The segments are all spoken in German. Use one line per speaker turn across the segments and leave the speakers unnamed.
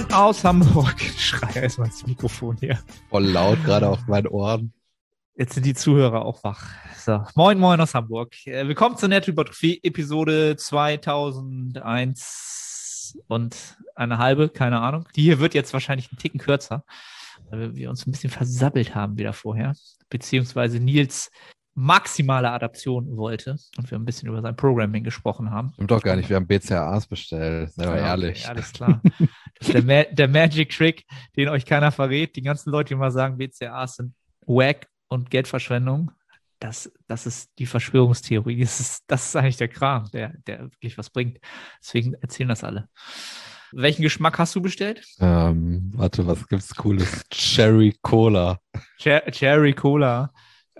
moin aus Hamburg. Ich schreie erstmal ins Mikrofon hier.
Voll laut, gerade auf meinen Ohren.
Jetzt sind die Zuhörer auch wach. So, moin, moin aus Hamburg. Äh, willkommen zur Nettohypertrophie Episode 2001 und eine halbe, keine Ahnung. Die hier wird jetzt wahrscheinlich einen Ticken kürzer, weil wir uns ein bisschen versabbelt haben wieder vorher. Beziehungsweise Nils maximale Adaption wollte und wir ein bisschen über sein Programming gesprochen haben.
Stimmt doch gar nicht, wir haben BCAAs bestellt, sei mal ja, ehrlich.
Okay, alles klar. Der, Ma der Magic Trick, den euch keiner verrät. Die ganzen Leute, die mal sagen, BCAAs sind wack und Geldverschwendung, das, das ist die Verschwörungstheorie. Das ist, das ist eigentlich der Kram, der, der wirklich was bringt. Deswegen erzählen das alle. Welchen Geschmack hast du bestellt?
Ähm, warte, was gibt's Cooles? Cherry Cola.
Cher Cherry Cola.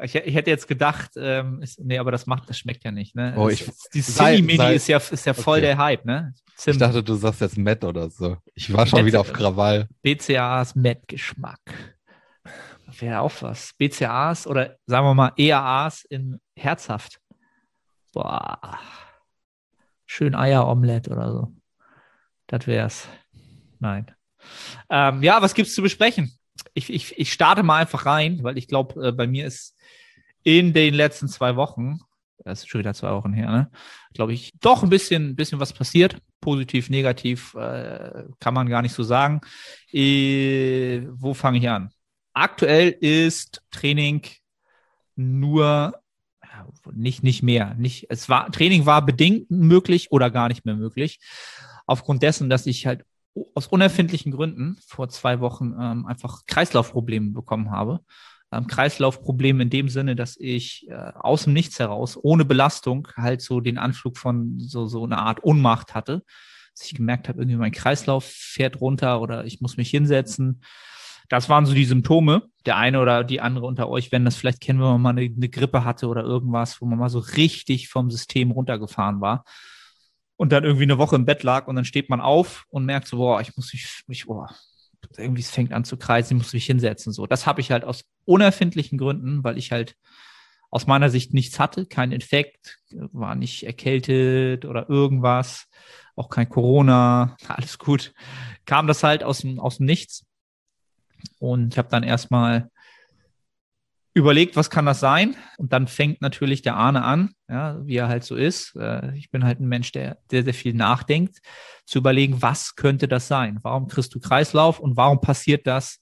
Ich, ich, hätte jetzt gedacht, ähm, ist, nee, aber das macht, das schmeckt ja nicht, ne?
Oh, ich,
die Silly Mini ist ja, ist ja voll okay. der Hype, ne?
Zim. Ich dachte, du sagst jetzt Matt oder so. Ich war schon Met, wieder auf Krawall.
BCAAs Matt-Geschmack. Wäre auch was. BCAAs oder sagen wir mal EAAs in herzhaft. Boah. Schön Eieromelette oder so. Das wär's. Nein. Ähm, ja, was gibt's zu besprechen? Ich, ich, ich starte mal einfach rein, weil ich glaube, äh, bei mir ist in den letzten zwei Wochen, das ist schon wieder zwei Wochen her, ne, glaube ich, doch ein bisschen, bisschen was passiert. Positiv, negativ, äh, kann man gar nicht so sagen. Äh, wo fange ich an? Aktuell ist Training nur nicht, nicht mehr. Nicht, es war, Training war bedingt möglich oder gar nicht mehr möglich. Aufgrund dessen, dass ich halt aus unerfindlichen Gründen vor zwei Wochen ähm, einfach Kreislaufprobleme bekommen habe ähm, Kreislaufproblem in dem Sinne, dass ich äh, aus dem Nichts heraus, ohne Belastung, halt so den Anflug von so, so einer Art Ohnmacht hatte. Dass ich gemerkt habe, irgendwie mein Kreislauf fährt runter oder ich muss mich hinsetzen. Das waren so die Symptome. Der eine oder die andere unter euch werden das vielleicht kennen, wenn man mal eine, eine Grippe hatte oder irgendwas, wo man mal so richtig vom System runtergefahren war und dann irgendwie eine Woche im Bett lag und dann steht man auf und merkt so, boah, ich muss mich, mich boah, irgendwie es fängt an zu kreisen, ich muss mich hinsetzen. So, das habe ich halt aus unerfindlichen Gründen, weil ich halt aus meiner Sicht nichts hatte, kein Infekt, war nicht erkältet oder irgendwas, auch kein Corona, alles gut. Kam das halt aus dem, aus dem Nichts. Und ich habe dann erstmal überlegt, was kann das sein? Und dann fängt natürlich der Ahne an, ja, wie er halt so ist. Äh, ich bin halt ein Mensch, der sehr, sehr viel nachdenkt, zu überlegen, was könnte das sein? Warum kriegst du Kreislauf und warum passiert das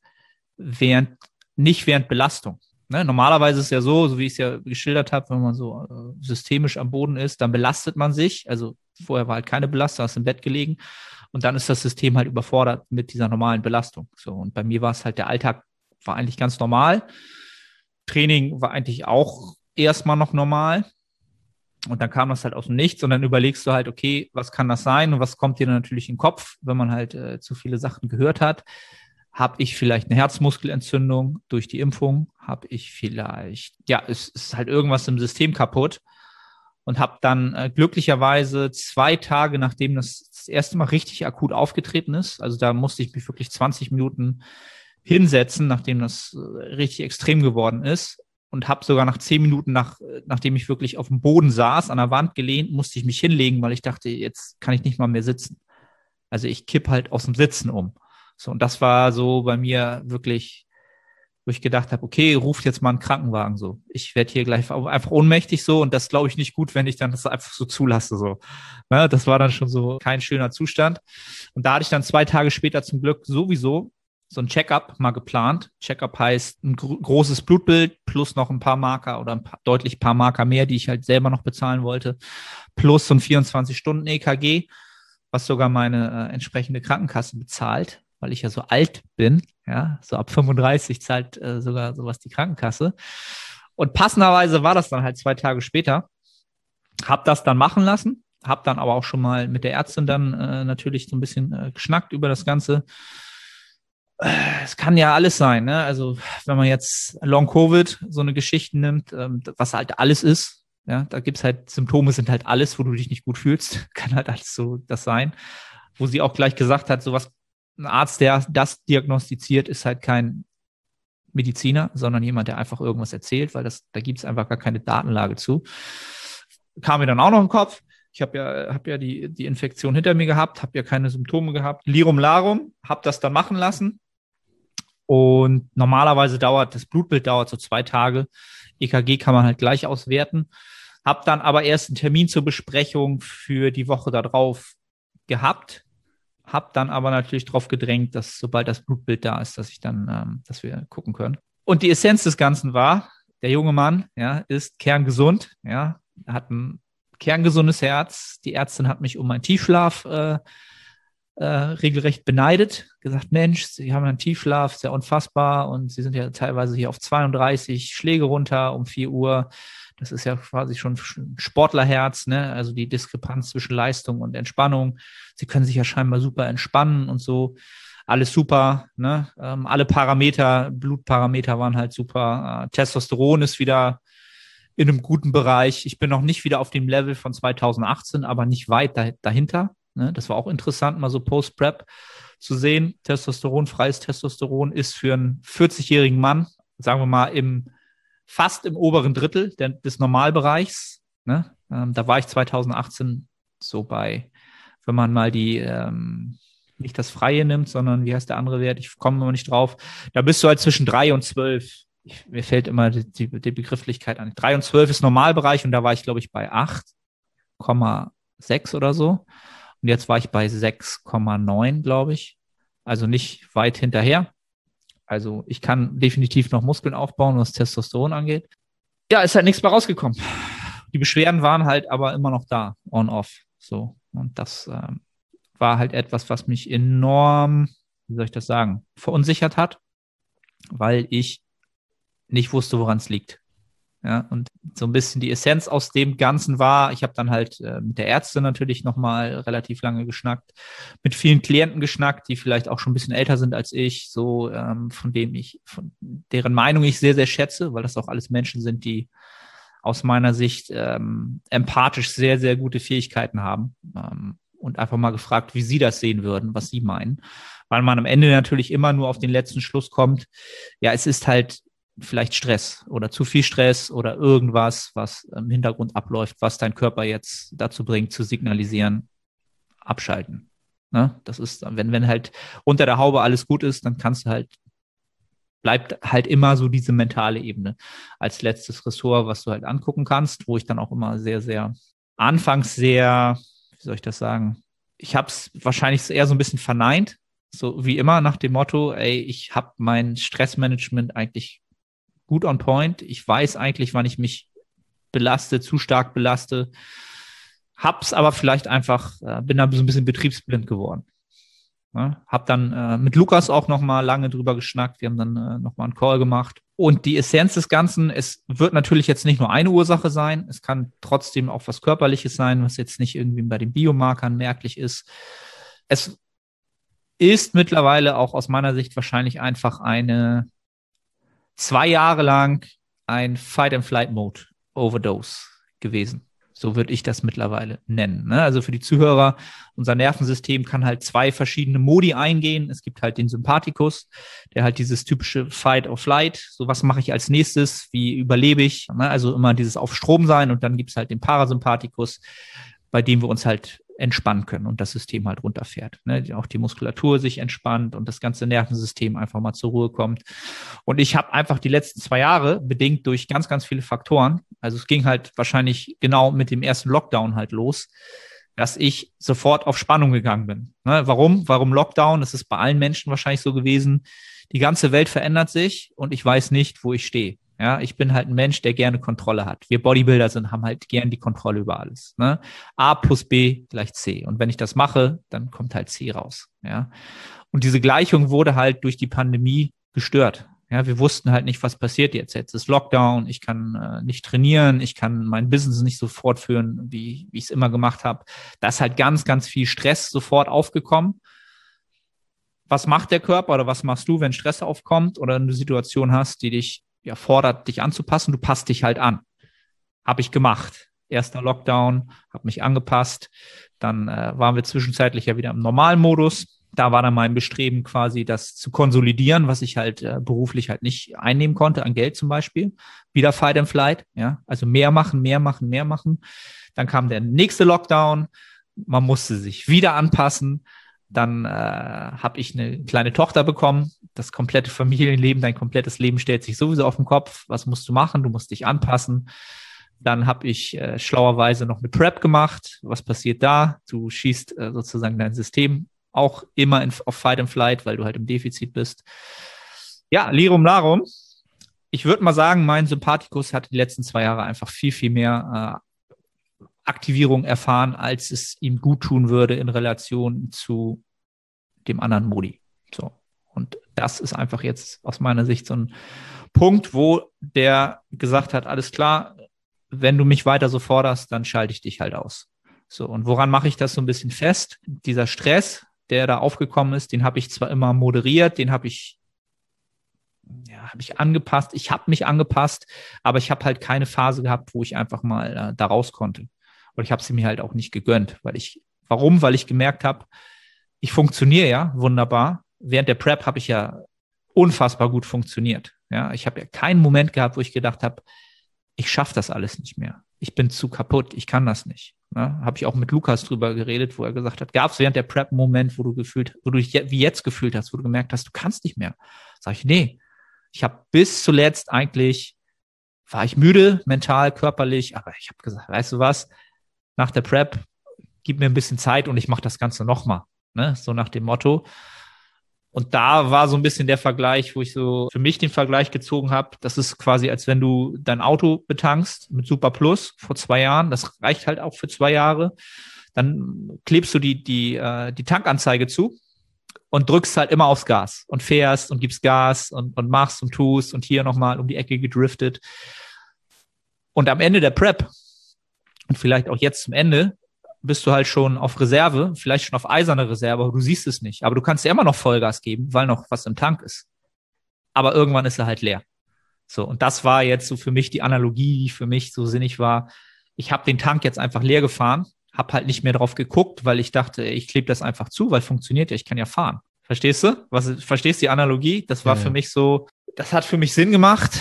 während, nicht während Belastung? Ne? Normalerweise ist es ja so, so wie ich es ja geschildert habe, wenn man so äh, systemisch am Boden ist, dann belastet man sich. Also vorher war halt keine Belastung, hast im Bett gelegen. Und dann ist das System halt überfordert mit dieser normalen Belastung. So, und bei mir war es halt, der Alltag war eigentlich ganz normal. Training war eigentlich auch erstmal noch normal. Und dann kam das halt aus dem Nichts und dann überlegst du halt, okay, was kann das sein und was kommt dir dann natürlich in den Kopf, wenn man halt äh, zu viele Sachen gehört hat. Habe ich vielleicht eine Herzmuskelentzündung durch die Impfung? Habe ich vielleicht, ja, es ist halt irgendwas im System kaputt und habe dann äh, glücklicherweise zwei Tage, nachdem das das erste Mal richtig akut aufgetreten ist, also da musste ich mich wirklich 20 Minuten hinsetzen, nachdem das äh, richtig extrem geworden ist. Und habe sogar nach zehn Minuten, nach, nachdem ich wirklich auf dem Boden saß, an der Wand gelehnt, musste ich mich hinlegen, weil ich dachte, jetzt kann ich nicht mal mehr sitzen. Also ich kipp halt aus dem Sitzen um. So, und das war so bei mir wirklich, wo ich gedacht habe, okay, ruft jetzt mal einen Krankenwagen so. Ich werde hier gleich einfach ohnmächtig so und das glaube ich nicht gut, wenn ich dann das einfach so zulasse. So. Ne, das war dann schon so kein schöner Zustand. Und da hatte ich dann zwei Tage später zum Glück sowieso so ein Checkup mal geplant. Checkup heißt ein gro großes Blutbild plus noch ein paar Marker oder ein paar, deutlich paar Marker mehr, die ich halt selber noch bezahlen wollte, plus so ein 24-Stunden-EKG, was sogar meine äh, entsprechende Krankenkasse bezahlt, weil ich ja so alt bin. Ja, so ab 35 zahlt äh, sogar sowas die Krankenkasse. Und passenderweise war das dann halt zwei Tage später. Hab das dann machen lassen, hab dann aber auch schon mal mit der Ärztin dann äh, natürlich so ein bisschen äh, geschnackt über das Ganze es kann ja alles sein, ne? Also wenn man jetzt Long Covid so eine Geschichte nimmt, ähm, was halt alles ist, ja, da gibt's halt Symptome sind halt alles, wo du dich nicht gut fühlst, kann halt alles so das sein. Wo sie auch gleich gesagt hat, so was ein Arzt, der das diagnostiziert, ist halt kein Mediziner, sondern jemand, der einfach irgendwas erzählt, weil das da gibt's einfach gar keine Datenlage zu. Kam mir dann auch noch im Kopf. Ich habe ja, hab ja die, die Infektion hinter mir gehabt, habe ja keine Symptome gehabt. Lirum Larum, habe das dann machen lassen. Und normalerweise dauert, das Blutbild dauert so zwei Tage. EKG kann man halt gleich auswerten. Hab dann aber erst einen Termin zur Besprechung für die Woche darauf gehabt. Hab dann aber natürlich darauf gedrängt, dass sobald das Blutbild da ist, dass ich dann, ähm, dass wir gucken können. Und die Essenz des Ganzen war, der junge Mann, ja, ist kerngesund, ja, hat ein kerngesundes Herz. Die Ärztin hat mich um meinen Tiefschlaf äh, äh, regelrecht beneidet, gesagt, Mensch, Sie haben einen Tiefschlaf, sehr unfassbar und Sie sind ja teilweise hier auf 32 Schläge runter um 4 Uhr. Das ist ja quasi schon Sportlerherz, ne? also die Diskrepanz zwischen Leistung und Entspannung. Sie können sich ja scheinbar super entspannen und so. Alles super, ne? Ähm, alle Parameter, Blutparameter waren halt super. Äh, Testosteron ist wieder in einem guten Bereich. Ich bin noch nicht wieder auf dem Level von 2018, aber nicht weit dahinter. Ne? Das war auch interessant, mal so Post-Prep zu sehen. Testosteron, freies Testosteron ist für einen 40-jährigen Mann, sagen wir mal, im fast im oberen Drittel des Normalbereichs. Ne? Ähm, da war ich 2018 so bei, wenn man mal die ähm, nicht das Freie nimmt, sondern wie heißt der andere Wert? Ich komme immer nicht drauf. Da bist du halt zwischen drei und zwölf. Ich, mir fällt immer die, die, die Begrifflichkeit an. Drei und zwölf ist Normalbereich und da war ich, glaube ich, bei 8,6 oder so. Und jetzt war ich bei 6,9, glaube ich. Also nicht weit hinterher. Also ich kann definitiv noch Muskeln aufbauen, was Testosteron angeht. Ja, ist halt nichts mehr rausgekommen. Die Beschwerden waren halt aber immer noch da, on-off. So. Und das ähm, war halt etwas, was mich enorm, wie soll ich das sagen, verunsichert hat, weil ich nicht wusste, woran es liegt. Ja, und so ein bisschen die Essenz aus dem Ganzen war, ich habe dann halt äh, mit der Ärztin natürlich nochmal relativ lange geschnackt, mit vielen Klienten geschnackt, die vielleicht auch schon ein bisschen älter sind als ich, so ähm, von dem ich, von deren Meinung ich sehr, sehr schätze, weil das auch alles Menschen sind, die aus meiner Sicht ähm, empathisch sehr, sehr gute Fähigkeiten haben. Ähm, und einfach mal gefragt, wie sie das sehen würden, was sie meinen. Weil man am Ende natürlich immer nur auf den letzten Schluss kommt, ja, es ist halt vielleicht Stress oder zu viel Stress oder irgendwas, was im Hintergrund abläuft, was dein Körper jetzt dazu bringt, zu signalisieren, abschalten. Ne? Das ist, wenn, wenn halt unter der Haube alles gut ist, dann kannst du halt, bleibt halt immer so diese mentale Ebene als letztes Ressort, was du halt angucken kannst, wo ich dann auch immer sehr, sehr, anfangs sehr, wie soll ich das sagen, ich habe es wahrscheinlich eher so ein bisschen verneint, so wie immer nach dem Motto, ey, ich habe mein Stressmanagement eigentlich gut on point. Ich weiß eigentlich, wann ich mich belaste, zu stark belaste. Hab's aber vielleicht einfach, äh, bin da so ein bisschen betriebsblind geworden. Ja, hab dann äh, mit Lukas auch noch mal lange drüber geschnackt. Wir haben dann äh, noch mal einen Call gemacht. Und die Essenz des Ganzen, es wird natürlich jetzt nicht nur eine Ursache sein. Es kann trotzdem auch was Körperliches sein, was jetzt nicht irgendwie bei den Biomarkern merklich ist. Es ist mittlerweile auch aus meiner Sicht wahrscheinlich einfach eine zwei Jahre lang ein Fight-and-Flight-Mode Overdose gewesen. So würde ich das mittlerweile nennen. Ne? Also für die Zuhörer, unser Nervensystem kann halt zwei verschiedene Modi eingehen. Es gibt halt den Sympathikus, der halt dieses typische Fight or Flight. So was mache ich als nächstes? Wie überlebe ich? Ne? Also immer dieses auf Strom sein und dann gibt es halt den Parasympathikus, bei dem wir uns halt entspannen können und das System halt runterfährt. Ne? Auch die Muskulatur sich entspannt und das ganze Nervensystem einfach mal zur Ruhe kommt. Und ich habe einfach die letzten zwei Jahre, bedingt durch ganz, ganz viele Faktoren, also es ging halt wahrscheinlich genau mit dem ersten Lockdown halt los, dass ich sofort auf Spannung gegangen bin. Ne? Warum? Warum Lockdown? Das ist bei allen Menschen wahrscheinlich so gewesen. Die ganze Welt verändert sich und ich weiß nicht, wo ich stehe. Ja, ich bin halt ein Mensch, der gerne Kontrolle hat. Wir Bodybuilder sind, haben halt gern die Kontrolle über alles. Ne? A plus B gleich C. Und wenn ich das mache, dann kommt halt C raus. Ja. Und diese Gleichung wurde halt durch die Pandemie gestört. Ja, wir wussten halt nicht, was passiert jetzt. Jetzt ist Lockdown, ich kann äh, nicht trainieren, ich kann mein Business nicht so fortführen, wie, wie ich es immer gemacht habe. Da ist halt ganz, ganz viel Stress sofort aufgekommen. Was macht der Körper oder was machst du, wenn Stress aufkommt oder eine Situation hast, die dich ja, fordert, dich anzupassen. Du passt dich halt an. Habe ich gemacht. Erster Lockdown, habe mich angepasst. Dann äh, waren wir zwischenzeitlich ja wieder im Normalmodus. Da war dann mein Bestreben quasi, das zu konsolidieren, was ich halt äh, beruflich halt nicht einnehmen konnte, an Geld zum Beispiel. Wieder Fight and Flight, ja. Also mehr machen, mehr machen, mehr machen. Dann kam der nächste Lockdown. Man musste sich wieder anpassen. Dann äh, habe ich eine kleine Tochter bekommen. Das komplette Familienleben, dein komplettes Leben stellt sich sowieso auf den Kopf. Was musst du machen? Du musst dich anpassen. Dann habe ich äh, schlauerweise noch eine Prep gemacht. Was passiert da? Du schießt äh, sozusagen dein System auch immer in, auf Fight and Flight, weil du halt im Defizit bist. Ja, Lirum Larum. Ich würde mal sagen, mein Sympathikus hat die letzten zwei Jahre einfach viel, viel mehr äh, Aktivierung erfahren, als es ihm gut tun würde in Relation zu dem anderen Modi. So. Und das ist einfach jetzt aus meiner Sicht so ein Punkt, wo der gesagt hat, alles klar, wenn du mich weiter so forderst, dann schalte ich dich halt aus. So, und woran mache ich das so ein bisschen fest? Dieser Stress, der da aufgekommen ist, den habe ich zwar immer moderiert, den habe ich ja, habe ich angepasst, ich habe mich angepasst, aber ich habe halt keine Phase gehabt, wo ich einfach mal äh, da raus konnte. Und ich habe sie mir halt auch nicht gegönnt, weil ich, warum? Weil ich gemerkt habe, ich funktioniere ja wunderbar. Während der Prep habe ich ja unfassbar gut funktioniert. Ja, ich habe ja keinen Moment gehabt, wo ich gedacht habe, ich schaffe das alles nicht mehr. Ich bin zu kaputt, ich kann das nicht. Ne? Habe ich auch mit Lukas drüber geredet, wo er gesagt hat, gab es während der Prep einen Moment, wo du gefühlt, wo du dich wie jetzt gefühlt hast, wo du gemerkt hast, du kannst nicht mehr. Sag ich, nee, ich habe bis zuletzt eigentlich, war ich müde, mental, körperlich, aber ich habe gesagt, weißt du was, nach der Prep, gib mir ein bisschen Zeit und ich mache das Ganze nochmal. Ne? So nach dem Motto. Und da war so ein bisschen der Vergleich, wo ich so für mich den Vergleich gezogen habe. Das ist quasi, als wenn du dein Auto betankst mit Super Plus vor zwei Jahren. Das reicht halt auch für zwei Jahre. Dann klebst du die, die, äh, die Tankanzeige zu und drückst halt immer aufs Gas und fährst und gibst Gas und, und machst und tust und hier nochmal um die Ecke gedriftet. Und am Ende der Prep und vielleicht auch jetzt zum Ende bist du halt schon auf Reserve, vielleicht schon auf eiserne Reserve, aber du siehst es nicht. Aber du kannst ja immer noch Vollgas geben, weil noch was im Tank ist. Aber irgendwann ist er halt leer. So, und das war jetzt so für mich die Analogie, die für mich so sinnig war. Ich habe den Tank jetzt einfach leer gefahren, habe halt nicht mehr drauf geguckt, weil ich dachte, ich klebe das einfach zu, weil funktioniert ja, ich kann ja fahren. Verstehst du? Was, verstehst du die Analogie? Das war ja, für mich so, das hat für mich Sinn gemacht.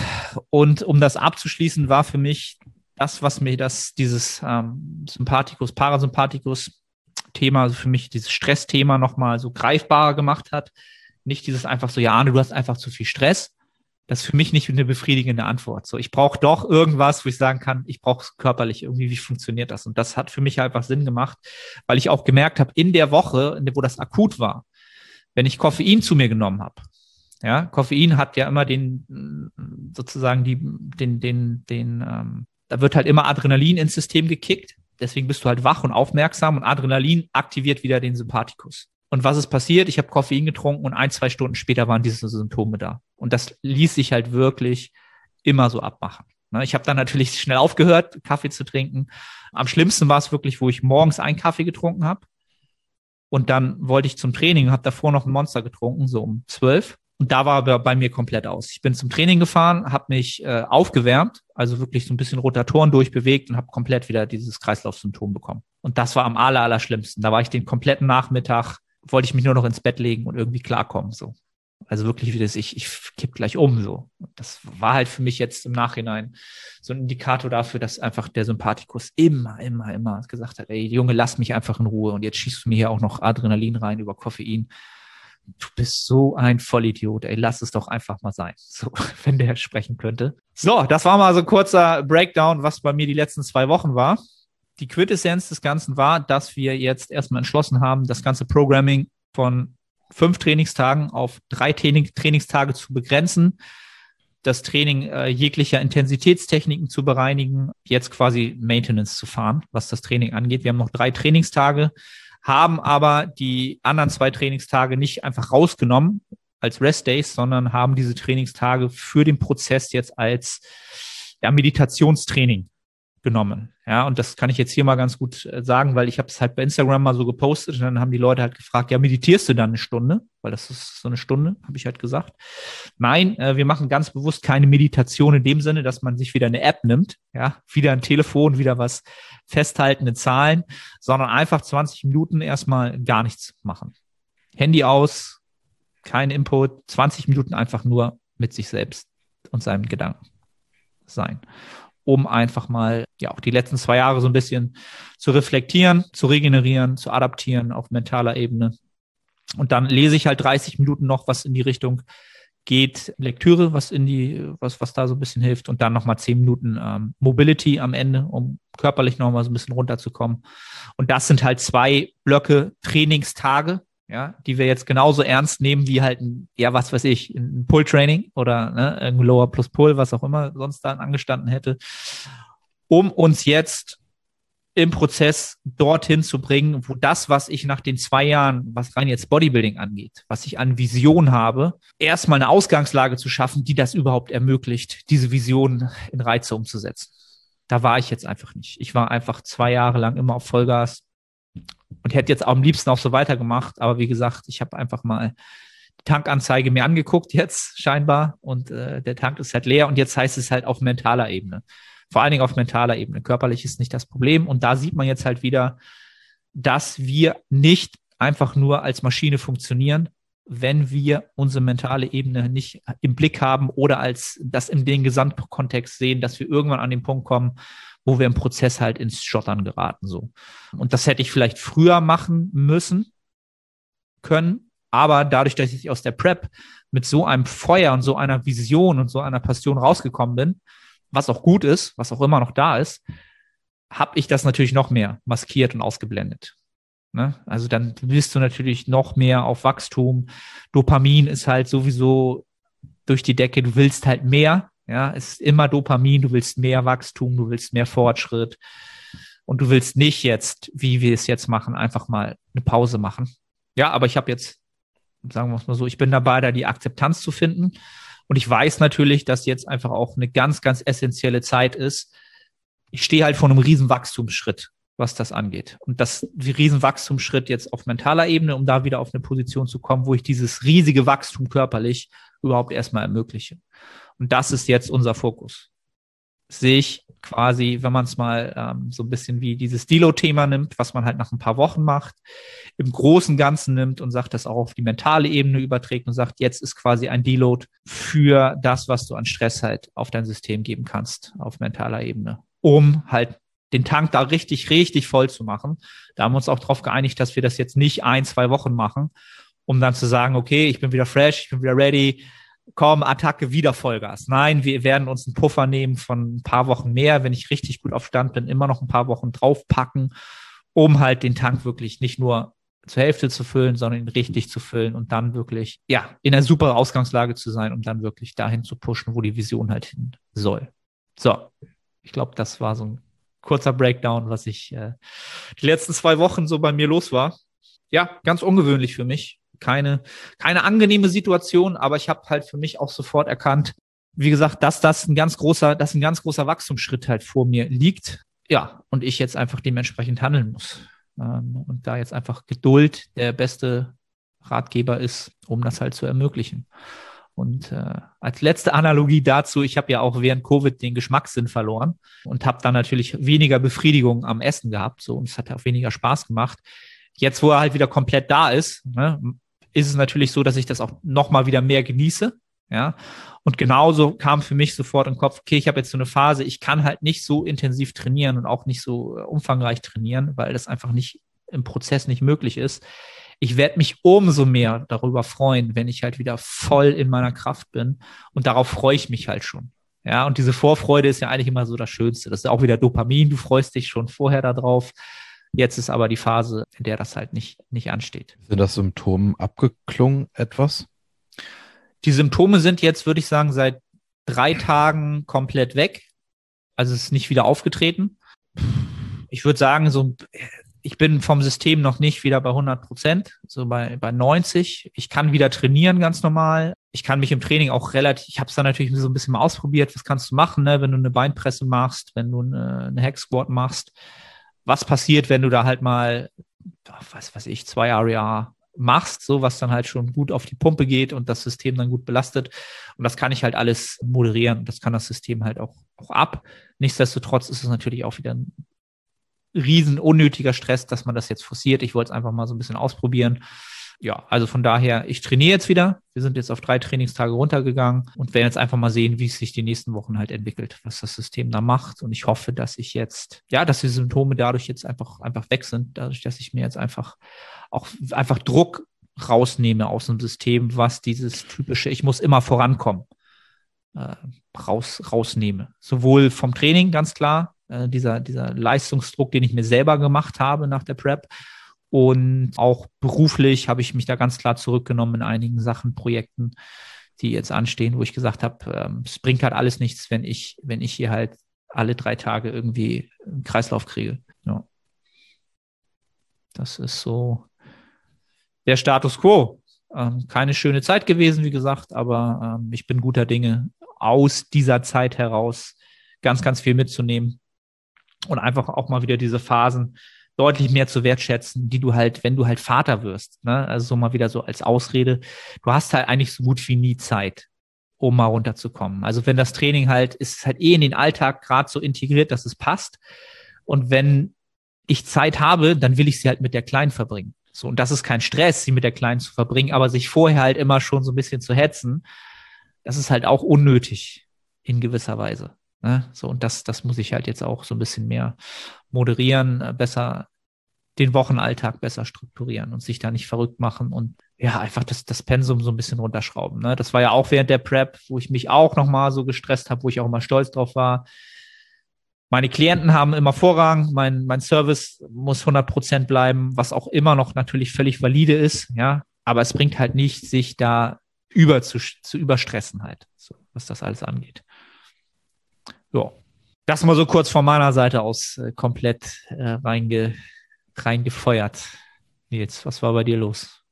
Und um das abzuschließen, war für mich das, was mir das, dieses ähm, Sympathikus, Parasympathikus Thema, also für mich dieses Stressthema nochmal so greifbarer gemacht hat. Nicht dieses einfach so, ja, Arne, du hast einfach zu viel Stress. Das ist für mich nicht eine befriedigende Antwort. So, ich brauche doch irgendwas, wo ich sagen kann, ich brauche es körperlich irgendwie, wie funktioniert das? Und das hat für mich einfach Sinn gemacht, weil ich auch gemerkt habe, in der Woche, wo das akut war, wenn ich Koffein zu mir genommen habe, ja, Koffein hat ja immer den sozusagen die, den, den, den ähm, da wird halt immer Adrenalin ins System gekickt. Deswegen bist du halt wach und aufmerksam und Adrenalin aktiviert wieder den Sympathikus. Und was ist passiert? Ich habe Koffein getrunken und ein, zwei Stunden später waren diese Symptome da. Und das ließ sich halt wirklich immer so abmachen. Ne, ich habe dann natürlich schnell aufgehört, Kaffee zu trinken. Am schlimmsten war es wirklich, wo ich morgens einen Kaffee getrunken habe. Und dann wollte ich zum Training, habe davor noch ein Monster getrunken, so um zwölf. Und da war er bei mir komplett aus. Ich bin zum Training gefahren, habe mich äh, aufgewärmt, also wirklich so ein bisschen Rotatoren durchbewegt und habe komplett wieder dieses Kreislaufsymptom bekommen. Und das war am aller, aller schlimmsten. Da war ich den kompletten Nachmittag, wollte ich mich nur noch ins Bett legen und irgendwie klarkommen. So. Also wirklich wie das, ich, ich kipp gleich um. So. Das war halt für mich jetzt im Nachhinein so ein Indikator dafür, dass einfach der Sympathikus immer, immer, immer gesagt hat, ey, Junge, lass mich einfach in Ruhe und jetzt schießt du mir hier auch noch Adrenalin rein über Koffein du bist so ein Vollidiot, ey, lass es doch einfach mal sein, so, wenn der sprechen könnte. So, das war mal so ein kurzer Breakdown, was bei mir die letzten zwei Wochen war. Die Quintessenz des Ganzen war, dass wir jetzt erstmal entschlossen haben, das ganze Programming von fünf Trainingstagen auf drei Training Trainingstage zu begrenzen, das Training äh, jeglicher Intensitätstechniken zu bereinigen, jetzt quasi Maintenance zu fahren, was das Training angeht. Wir haben noch drei Trainingstage haben aber die anderen zwei Trainingstage nicht einfach rausgenommen als Rest Days, sondern haben diese Trainingstage für den Prozess jetzt als ja, Meditationstraining genommen. Ja, und das kann ich jetzt hier mal ganz gut äh, sagen, weil ich habe es halt bei Instagram mal so gepostet und dann haben die Leute halt gefragt, ja, meditierst du dann eine Stunde? Weil das ist so eine Stunde, habe ich halt gesagt. Nein, äh, wir machen ganz bewusst keine Meditation in dem Sinne, dass man sich wieder eine App nimmt, ja, wieder ein Telefon, wieder was festhaltende Zahlen, sondern einfach 20 Minuten erstmal gar nichts machen. Handy aus, kein Input, 20 Minuten einfach nur mit sich selbst und seinem Gedanken sein, um einfach mal ja auch die letzten zwei Jahre so ein bisschen zu reflektieren, zu regenerieren, zu adaptieren auf mentaler Ebene. Und dann lese ich halt 30 Minuten noch was in die Richtung geht Lektüre, was in die, was, was da so ein bisschen hilft und dann nochmal zehn Minuten ähm, Mobility am Ende, um körperlich nochmal so ein bisschen runterzukommen. Und das sind halt zwei Blöcke Trainingstage, ja, die wir jetzt genauso ernst nehmen wie halt ein, ja, was weiß ich, ein Pull-Training oder ne, ein Lower plus Pull, was auch immer sonst dann angestanden hätte, um uns jetzt im Prozess dorthin zu bringen, wo das, was ich nach den zwei Jahren, was rein jetzt Bodybuilding angeht, was ich an Vision habe, erstmal eine Ausgangslage zu schaffen, die das überhaupt ermöglicht, diese Vision in Reize umzusetzen. Da war ich jetzt einfach nicht. Ich war einfach zwei Jahre lang immer auf Vollgas und hätte jetzt am liebsten auch so weitergemacht. Aber wie gesagt, ich habe einfach mal die Tankanzeige mir angeguckt jetzt scheinbar und äh, der Tank ist halt leer und jetzt heißt es halt auf mentaler Ebene vor allen Dingen auf mentaler Ebene. Körperlich ist nicht das Problem. Und da sieht man jetzt halt wieder, dass wir nicht einfach nur als Maschine funktionieren, wenn wir unsere mentale Ebene nicht im Blick haben oder als das in den Gesamtkontext sehen, dass wir irgendwann an den Punkt kommen, wo wir im Prozess halt ins Schottern geraten, so. Und das hätte ich vielleicht früher machen müssen können. Aber dadurch, dass ich aus der Prep mit so einem Feuer und so einer Vision und so einer Passion rausgekommen bin, was auch gut ist, was auch immer noch da ist, habe ich das natürlich noch mehr maskiert und ausgeblendet. Ne? Also dann bist du natürlich noch mehr auf Wachstum. Dopamin ist halt sowieso durch die Decke. Du willst halt mehr. Ja, es ist immer Dopamin. Du willst mehr Wachstum. Du willst mehr Fortschritt. Und du willst nicht jetzt, wie wir es jetzt machen, einfach mal eine Pause machen. Ja, aber ich habe jetzt, sagen wir es mal so, ich bin dabei, da die Akzeptanz zu finden und ich weiß natürlich, dass jetzt einfach auch eine ganz, ganz essentielle Zeit ist. Ich stehe halt vor einem riesen Wachstumsschritt, was das angeht. Und das riesen Wachstumsschritt jetzt auf mentaler Ebene, um da wieder auf eine Position zu kommen, wo ich dieses riesige Wachstum körperlich überhaupt erstmal ermögliche. Und das ist jetzt unser Fokus. Sehe ich quasi, wenn man es mal ähm, so ein bisschen wie dieses Dilo-Thema nimmt, was man halt nach ein paar Wochen macht, im großen Ganzen nimmt und sagt, das auch auf die mentale Ebene überträgt und sagt, jetzt ist quasi ein Deload für das, was du an Stress halt auf dein System geben kannst, auf mentaler Ebene, um halt den Tank da richtig, richtig voll zu machen. Da haben wir uns auch darauf geeinigt, dass wir das jetzt nicht ein, zwei Wochen machen, um dann zu sagen, okay, ich bin wieder fresh, ich bin wieder ready, komm, Attacke, wieder Vollgas. Nein, wir werden uns einen Puffer nehmen von ein paar Wochen mehr, wenn ich richtig gut auf Stand bin, immer noch ein paar Wochen draufpacken, um halt den Tank wirklich nicht nur zur Hälfte zu füllen, sondern ihn richtig zu füllen und dann wirklich, ja, in einer super Ausgangslage zu sein, um dann wirklich dahin zu pushen, wo die Vision halt hin soll. So, ich glaube, das war so ein kurzer Breakdown, was ich äh, die letzten zwei Wochen so bei mir los war. Ja, ganz ungewöhnlich für mich keine, keine angenehme Situation, aber ich habe halt für mich auch sofort erkannt, wie gesagt, dass das ein ganz großer, dass ein ganz großer Wachstumsschritt halt vor mir liegt. Ja, und ich jetzt einfach dementsprechend handeln muss. Ähm, und da jetzt einfach Geduld der beste Ratgeber ist, um das halt zu ermöglichen. Und äh, als letzte Analogie dazu, ich habe ja auch während Covid den Geschmackssinn verloren und habe dann natürlich weniger Befriedigung am Essen gehabt. So, und es hat auch weniger Spaß gemacht. Jetzt, wo er halt wieder komplett da ist, ne, ist es natürlich so, dass ich das auch nochmal wieder mehr genieße. Ja. Und genauso kam für mich sofort im Kopf, okay, ich habe jetzt so eine Phase, ich kann halt nicht so intensiv trainieren und auch nicht so äh, umfangreich trainieren, weil das einfach nicht im Prozess nicht möglich ist. Ich werde mich umso mehr darüber freuen, wenn ich halt wieder voll in meiner Kraft bin. Und darauf freue ich mich halt schon. Ja, und diese Vorfreude ist ja eigentlich immer so das Schönste. Das ist auch wieder Dopamin. Du freust dich schon vorher darauf. Jetzt ist aber die Phase, in der das halt nicht, nicht ansteht.
Sind das Symptome abgeklungen etwas?
Die Symptome sind jetzt, würde ich sagen, seit drei Tagen komplett weg. Also es ist nicht wieder aufgetreten. Ich würde sagen, so, ich bin vom System noch nicht wieder bei 100 Prozent, so bei, bei 90. Ich kann wieder trainieren ganz normal. Ich kann mich im Training auch relativ, ich habe es dann natürlich so ein bisschen mal ausprobiert. Was kannst du machen, ne? wenn du eine Beinpresse machst, wenn du eine, eine Hack Squat machst? was passiert, wenn du da halt mal, was weiß ich, zwei REA machst, so was dann halt schon gut auf die Pumpe geht und das System dann gut belastet. Und das kann ich halt alles moderieren. Das kann das System halt auch, auch ab. Nichtsdestotrotz ist es natürlich auch wieder ein riesen unnötiger Stress, dass man das jetzt forciert. Ich wollte es einfach mal so ein bisschen ausprobieren. ja, also von daher, ich trainiere jetzt wieder. Wir sind jetzt auf drei Trainingstage runtergegangen und werden jetzt einfach mal sehen, wie es sich die nächsten Wochen halt entwickelt, was das System da macht. Und ich hoffe, dass ich jetzt, ja, dass die Symptome dadurch jetzt einfach, einfach weg sind, dadurch, dass ich mir jetzt einfach auch einfach Druck rausnehme aus dem System, was dieses typische, ich muss immer vorankommen, äh, raus, rausnehme. Sowohl vom Training, ganz klar, äh, dieser, dieser Leistungsdruck, den ich mir selber gemacht habe nach der Prep, und auch beruflich habe ich mich da ganz klar zurückgenommen in einigen Sachen, Projekten, die jetzt anstehen, wo ich gesagt habe, ähm, es bringt halt alles nichts, wenn ich, wenn ich hier halt alle drei Tage irgendwie einen Kreislauf kriege. Ja. Das ist so der Status quo. Ähm, keine schöne Zeit gewesen, wie gesagt, aber ähm, ich bin guter Dinge, aus dieser Zeit heraus ganz, ganz viel mitzunehmen und einfach auch mal wieder diese Phasen deutlich mehr zu wertschätzen, die du halt, wenn du halt Vater wirst, ne? also so mal wieder so als Ausrede, du hast halt eigentlich so gut wie nie Zeit, um mal runterzukommen. Also wenn das Training halt, ist halt eh in den Alltag gerade so integriert, dass es passt. Und wenn ich Zeit habe, dann will ich sie halt mit der Kleinen verbringen. So, und das ist kein Stress, sie mit der Kleinen zu verbringen, aber sich vorher halt immer schon so ein bisschen zu hetzen, das ist halt auch unnötig in gewisser Weise. Ne? So, und das, das muss ich halt jetzt auch so ein bisschen mehr moderieren, äh, besser den Wochenalltag besser strukturieren und sich da nicht verrückt machen und ja, einfach das, das Pensum so ein bisschen runterschrauben. Ne? Das war ja auch während der Prep, wo ich mich auch nochmal so gestresst habe, wo ich auch immer stolz drauf war. Meine Klienten haben immer Vorrang, mein, mein Service muss 100 Prozent bleiben, was auch immer noch natürlich völlig valide ist, ja, aber es bringt halt nicht, sich da über zu, zu überstressen halt, so, was das alles angeht. Ja, das mal so kurz von meiner Seite aus äh, komplett äh, reinge, reingefeuert. Nils, was war bei dir los?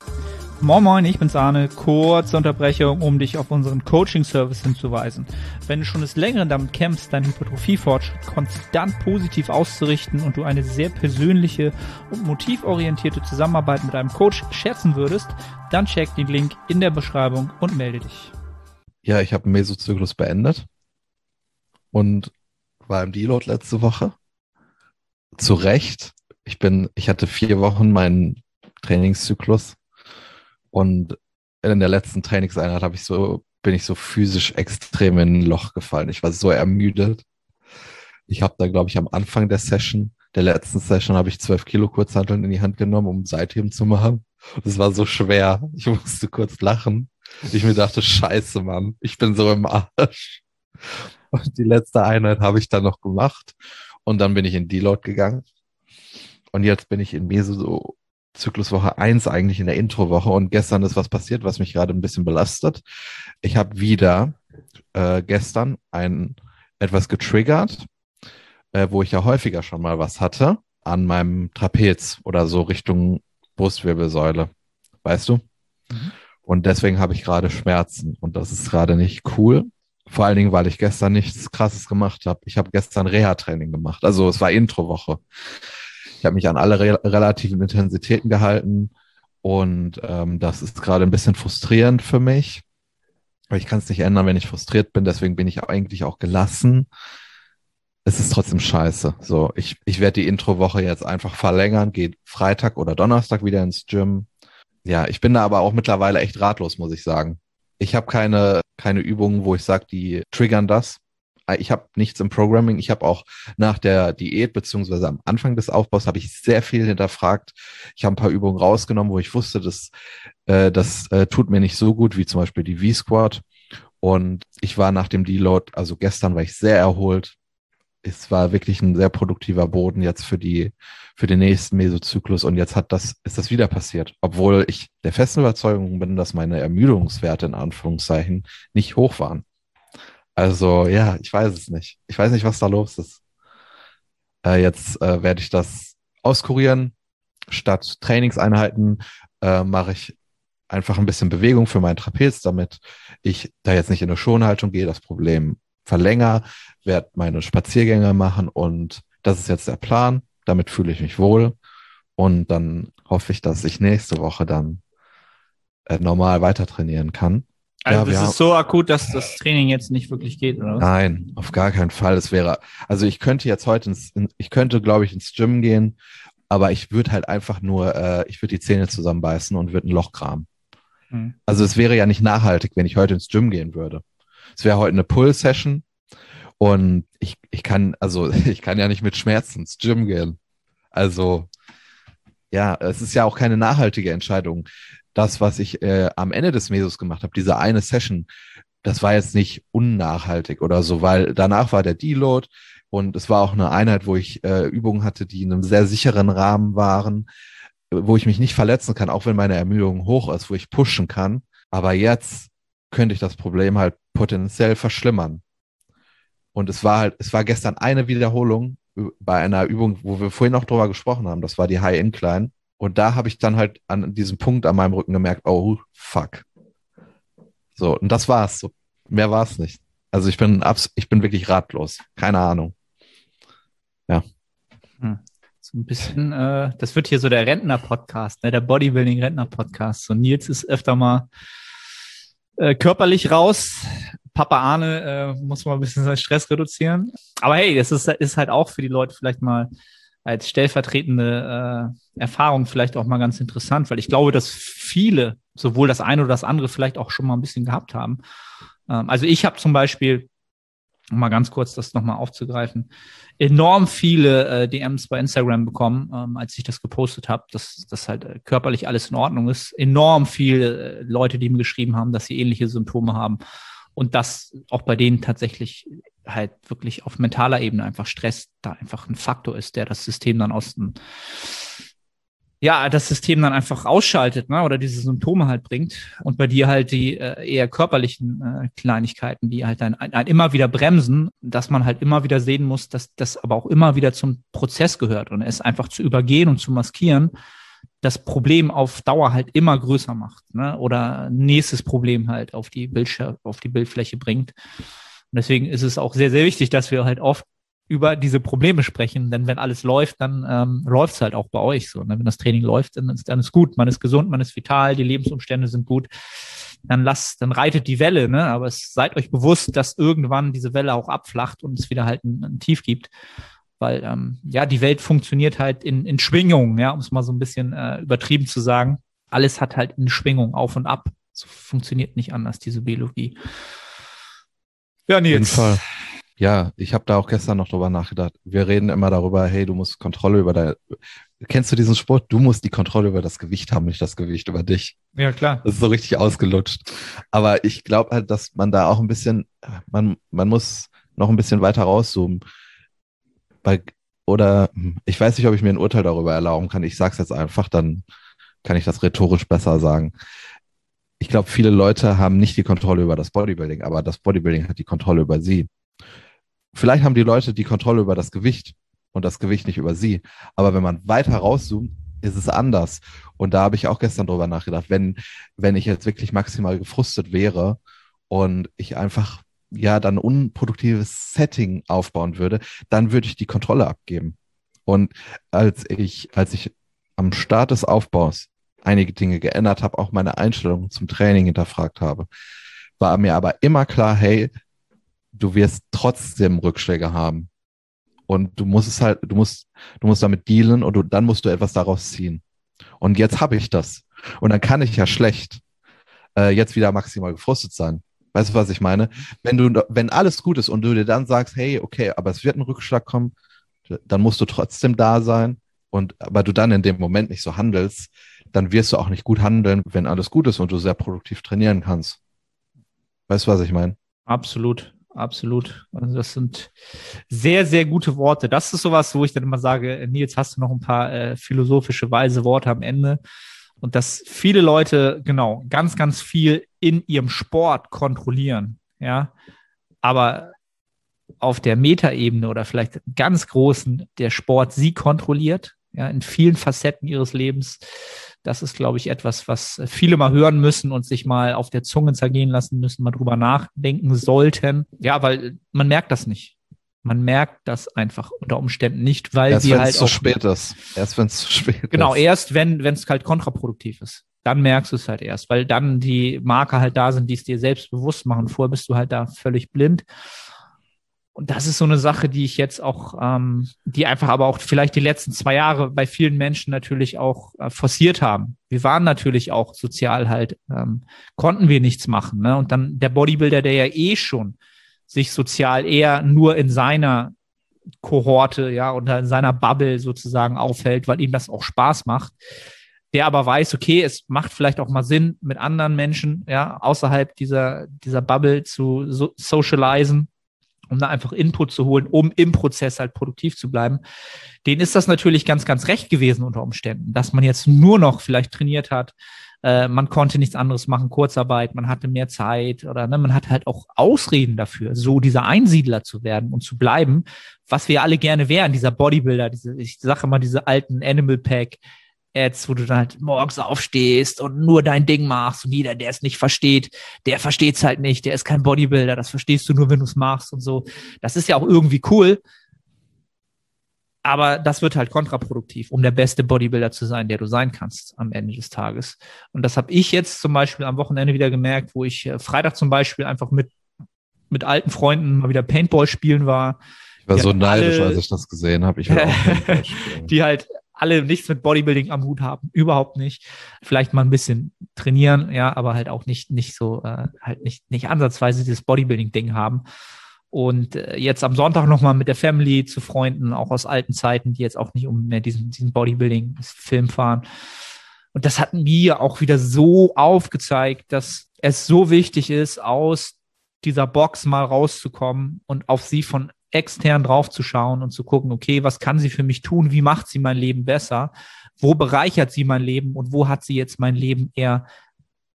Moin Moin, ich bin's Arne. Kurze Unterbrechung, um dich auf unseren Coaching-Service hinzuweisen. Wenn du schon des Längeren damit kämpfst, deinen Hypertrophie-Fortschritt konstant positiv auszurichten und du eine sehr persönliche und motivorientierte Zusammenarbeit mit einem Coach schätzen würdest, dann check den Link in der Beschreibung und melde dich.
Ja, ich habe einen Mesozyklus beendet und war im Deload letzte Woche. Zu Recht. Ich bin, ich hatte vier Wochen meinen Trainingszyklus und in der letzten Trainingseinheit habe ich so, bin ich so physisch extrem in ein Loch gefallen. Ich war so ermüdet. Ich habe da, glaube ich, am Anfang der Session, der letzten Session, habe ich zwölf Kilo Kurzhanteln in die Hand genommen, um Seitheben zu machen. Das war so schwer. Ich musste kurz lachen. Ich mir dachte, scheiße, Mann, ich bin so im Arsch. Und die letzte Einheit habe ich dann noch gemacht. Und dann bin ich in Deload gegangen. Und jetzt bin ich in Meso Zykluswoche 1 eigentlich in der Introwoche. Und gestern ist was passiert, was mich gerade ein bisschen belastet. Ich habe wieder äh, gestern ein etwas getriggert, äh, wo ich ja häufiger schon mal was hatte, an meinem Trapez oder so Richtung Brustwirbelsäule. Weißt du? Mhm. Und deswegen habe ich gerade Schmerzen. Und das ist gerade nicht cool. Vor allen Dingen, weil ich gestern nichts Krasses gemacht habe. Ich habe gestern Reha-Training gemacht. Also es war Introwoche. Ich habe mich an alle re relativen Intensitäten gehalten und ähm, das ist gerade ein bisschen frustrierend für mich. Aber ich kann es nicht ändern, wenn ich frustriert bin. Deswegen bin ich eigentlich auch gelassen. Es ist trotzdem scheiße. So, ich, ich werde die Introwoche jetzt einfach verlängern, geht Freitag oder Donnerstag wieder ins Gym. Ja, ich bin da aber auch mittlerweile echt ratlos, muss ich sagen. Ich habe keine, keine Übungen, wo ich sage, die triggern das. Ich habe nichts im Programming. Ich habe auch nach der Diät beziehungsweise am Anfang des Aufbaus habe ich sehr viel hinterfragt. Ich habe ein paar Übungen rausgenommen, wo ich wusste, dass äh, das äh, tut mir nicht so gut wie zum Beispiel die V-Squat. Und ich war nach dem Deload, also gestern war ich sehr erholt. Es war wirklich ein sehr produktiver Boden jetzt für die für den nächsten Mesozyklus und jetzt hat das, ist das wieder passiert. Obwohl ich der festen Überzeugung bin, dass meine Ermüdungswerte in Anführungszeichen nicht hoch waren. Also ja, ich weiß es nicht. Ich weiß nicht, was da los ist. Äh, jetzt äh, werde ich das auskurieren. Statt Trainingseinheiten äh, mache ich einfach ein bisschen Bewegung für meinen Trapez, damit ich da jetzt nicht in eine Schonhaltung gehe, das Problem verlängere, werde meine Spaziergänge machen und das ist jetzt der Plan. Damit fühle ich mich wohl. Und dann hoffe ich, dass ich nächste Woche dann äh, normal weiter trainieren kann.
Also ja, das ist so akut, dass das Training jetzt nicht wirklich geht, oder?
Nein, auf gar keinen Fall. Es wäre, also ich könnte jetzt heute ins, ich könnte, glaube ich, ins Gym gehen aber ich würde halt einfach nur, äh, ich würde die Zähne zusammenbeißen und würde ein Loch kramen.
Hm.
Also es wäre ja nicht nachhaltig, wenn ich heute ins Gym gehen würde. Es wäre heute eine Pull-Session und ich, ich kann, also ich kann ja nicht mit Schmerzen ins Gym gehen. Also ja, es ist ja auch keine nachhaltige Entscheidung. Das, was ich äh, am Ende des Mesos gemacht habe, diese eine Session, das war jetzt nicht unnachhaltig oder so, weil danach war der Deload und es war auch eine Einheit, wo ich äh, Übungen hatte, die in einem sehr sicheren Rahmen waren, wo ich mich nicht verletzen kann, auch wenn meine Ermüdung hoch ist, wo ich pushen kann. Aber jetzt könnte ich das Problem halt potenziell verschlimmern. Und es war halt, es war gestern eine Wiederholung bei einer Übung, wo wir vorhin auch drüber gesprochen haben. Das war die High Incline. Und da habe ich dann halt an diesem Punkt an meinem Rücken gemerkt, oh fuck. So, und das war's. So, mehr war's nicht. Also ich bin abs ich bin wirklich ratlos. Keine Ahnung. Ja.
Hm. So ein bisschen, äh, das wird hier so der Rentner-Podcast, ne? der Bodybuilding-Rentner-Podcast. So Nils ist öfter mal äh, körperlich raus. Papa Arne äh, muss mal ein bisschen seinen Stress reduzieren. Aber hey, das ist, ist halt auch für die Leute vielleicht mal als stellvertretende äh, Erfahrung vielleicht auch mal ganz interessant, weil ich glaube, dass viele sowohl das eine oder das andere vielleicht auch schon mal ein bisschen gehabt haben. Ähm, also ich habe zum Beispiel, um mal ganz kurz das nochmal aufzugreifen, enorm viele äh, DMs bei Instagram bekommen, ähm, als ich das gepostet habe, dass das halt äh, körperlich alles in Ordnung ist. Enorm viele äh, Leute, die mir geschrieben haben, dass sie ähnliche Symptome haben und dass auch bei denen tatsächlich halt wirklich auf mentaler Ebene einfach Stress da einfach ein Faktor ist, der das System dann aus dem ja, das System dann einfach ausschaltet, ne, oder diese Symptome halt bringt. Und bei dir halt die äh, eher körperlichen äh, Kleinigkeiten, die halt dann ein, ein immer wieder bremsen, dass man halt immer wieder sehen muss, dass das aber auch immer wieder zum Prozess gehört und es einfach zu übergehen und zu maskieren, das Problem auf Dauer halt immer größer macht, ne, oder nächstes Problem halt auf die Bildschirm, auf die Bildfläche bringt. Und deswegen ist es auch sehr, sehr wichtig, dass wir halt oft über diese Probleme sprechen, denn wenn alles läuft, dann ähm, läuft es halt auch bei euch so. Ne? Wenn das Training läuft, dann ist, dann ist gut, man ist gesund, man ist vital, die Lebensumstände sind gut, dann lasst, dann reitet die Welle, ne? Aber es, seid euch bewusst, dass irgendwann diese Welle auch abflacht und es wieder halt ein, ein Tief gibt. Weil ähm, ja, die Welt funktioniert halt in, in Schwingungen, ja, um es mal so ein bisschen äh, übertrieben zu sagen. Alles hat halt eine Schwingung auf und ab. So funktioniert nicht anders, diese Biologie.
Ja, Nils. Auf jeden Fall. Ja, ich habe da auch gestern noch drüber nachgedacht. Wir reden immer darüber, hey, du musst Kontrolle über dein. Kennst du diesen Sport? Du musst die Kontrolle über das Gewicht haben, nicht das Gewicht über dich.
Ja, klar.
Das ist so richtig ausgelutscht. Aber ich glaube halt, dass man da auch ein bisschen, man, man muss noch ein bisschen weiter rauszoomen. Bei, oder ich weiß nicht, ob ich mir ein Urteil darüber erlauben kann. Ich sag's jetzt einfach, dann kann ich das rhetorisch besser sagen. Ich glaube, viele Leute haben nicht die Kontrolle über das Bodybuilding, aber das Bodybuilding hat die Kontrolle über sie. Vielleicht haben die Leute die Kontrolle über das Gewicht und das Gewicht nicht über sie. Aber wenn man weiter rauszoomt, ist es anders. Und da habe ich auch gestern drüber nachgedacht, wenn, wenn ich jetzt wirklich maximal gefrustet wäre und ich einfach ja dann unproduktives Setting aufbauen würde, dann würde ich die Kontrolle abgeben. Und als ich, als ich am Start des Aufbaus einige Dinge geändert habe, auch meine Einstellung zum Training hinterfragt habe, war mir aber immer klar, hey, du wirst trotzdem Rückschläge haben. Und du musst es halt, du musst, du musst damit dealen und du, dann musst du etwas daraus ziehen. Und jetzt habe ich das. Und dann kann ich ja schlecht äh, jetzt wieder maximal gefrustet sein. Weißt du, was ich meine? Wenn du, wenn alles gut ist und du dir dann sagst, hey, okay, aber es wird ein Rückschlag kommen, dann musst du trotzdem da sein. Und aber du dann in dem Moment nicht so handelst, dann wirst du auch nicht gut handeln, wenn alles gut ist und du sehr produktiv trainieren kannst. Weißt du, was ich meine?
Absolut absolut. Also das sind sehr, sehr gute Worte. Das ist sowas, wo ich dann immer sage, Nils, hast du noch ein paar äh, philosophische, weise Worte am Ende? Und dass viele Leute, genau, ganz, ganz viel in ihrem Sport kontrollieren, ja. Aber auf der Metaebene oder vielleicht ganz großen, der Sport sie kontrolliert, ja, in vielen Facetten ihres Lebens. Das ist, glaube ich, etwas, was viele mal hören müssen und sich mal auf der Zunge zergehen lassen müssen, mal drüber nachdenken sollten. Ja, weil man merkt das nicht. Man merkt das einfach unter Umständen nicht, weil
erst
wir halt
zu spät ist. Erst wenn es zu spät
genau, ist. Genau, erst wenn wenn es halt kontraproduktiv ist. Dann merkst du es halt erst, weil dann die Marker halt da sind, die es dir selbst bewusst machen. Vorher bist du halt da völlig blind. Und das ist so eine Sache, die ich jetzt auch, ähm, die einfach aber auch vielleicht die letzten zwei Jahre bei vielen Menschen natürlich auch äh, forciert haben. Wir waren natürlich auch sozial halt, ähm, konnten wir nichts machen. Ne? Und dann der Bodybuilder, der ja eh schon sich sozial eher nur in seiner Kohorte, ja, oder in seiner Bubble sozusagen aufhält, weil ihm das auch Spaß macht, der aber weiß, okay, es macht vielleicht auch mal Sinn, mit anderen Menschen, ja, außerhalb dieser, dieser Bubble zu so socialisen um da einfach Input zu holen, um im Prozess halt produktiv zu bleiben. Denen ist das natürlich ganz, ganz recht gewesen unter Umständen, dass man jetzt nur noch vielleicht trainiert hat, äh, man konnte nichts anderes machen, Kurzarbeit, man hatte mehr Zeit oder ne, man hat halt auch Ausreden dafür, so dieser Einsiedler zu werden und zu bleiben, was wir alle gerne wären, dieser Bodybuilder, diese, ich sage immer diese alten Animal Pack, Ads, wo du dann halt morgens aufstehst und nur dein Ding machst und jeder, der es nicht versteht, der versteht es halt nicht, der ist kein Bodybuilder, das verstehst du nur, wenn du es machst und so. Das ist ja auch irgendwie cool, aber das wird halt kontraproduktiv, um der beste Bodybuilder zu sein, der du sein kannst am Ende des Tages. Und das habe ich jetzt zum Beispiel am Wochenende wieder gemerkt, wo ich äh, Freitag zum Beispiel einfach mit, mit alten Freunden mal wieder Paintball spielen war.
Ich war die so neidisch, alle, als ich das gesehen habe. Ich will auch
die halt alle nichts mit Bodybuilding am Hut haben, überhaupt nicht. Vielleicht mal ein bisschen trainieren, ja, aber halt auch nicht nicht so äh, halt nicht nicht ansatzweise dieses Bodybuilding-Ding haben. Und äh, jetzt am Sonntag nochmal mit der Family zu Freunden, auch aus alten Zeiten, die jetzt auch nicht um mehr diesen, diesen Bodybuilding-Film fahren. Und das hat mir auch wieder so aufgezeigt, dass es so wichtig ist, aus dieser Box mal rauszukommen und auf sie von extern drauf zu schauen und zu gucken, okay, was kann sie für mich tun? Wie macht sie mein Leben besser? Wo bereichert sie mein Leben und wo hat sie jetzt mein Leben eher,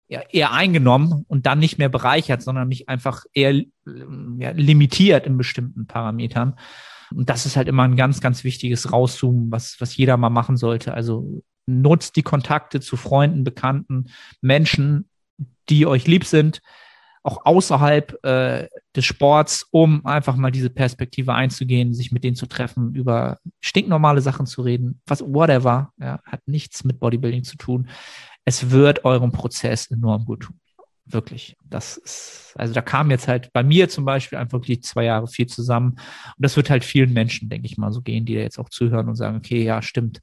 eher, eingenommen und dann nicht mehr bereichert, sondern mich einfach eher ja, limitiert in bestimmten Parametern? Und das ist halt immer ein ganz, ganz wichtiges Rauszoomen, was, was jeder mal machen sollte. Also nutzt die Kontakte zu Freunden, Bekannten, Menschen, die euch lieb sind, auch außerhalb äh, des Sports, um einfach mal diese Perspektive einzugehen, sich mit denen zu treffen, über stinknormale Sachen zu reden, was whatever, ja, hat nichts mit Bodybuilding zu tun. Es wird eurem Prozess enorm gut tun. Wirklich. Das ist, also da kam jetzt halt bei mir zum Beispiel einfach wirklich zwei Jahre viel zusammen. Und das wird halt vielen Menschen, denke ich mal, so gehen, die da jetzt auch zuhören und sagen, okay, ja, stimmt.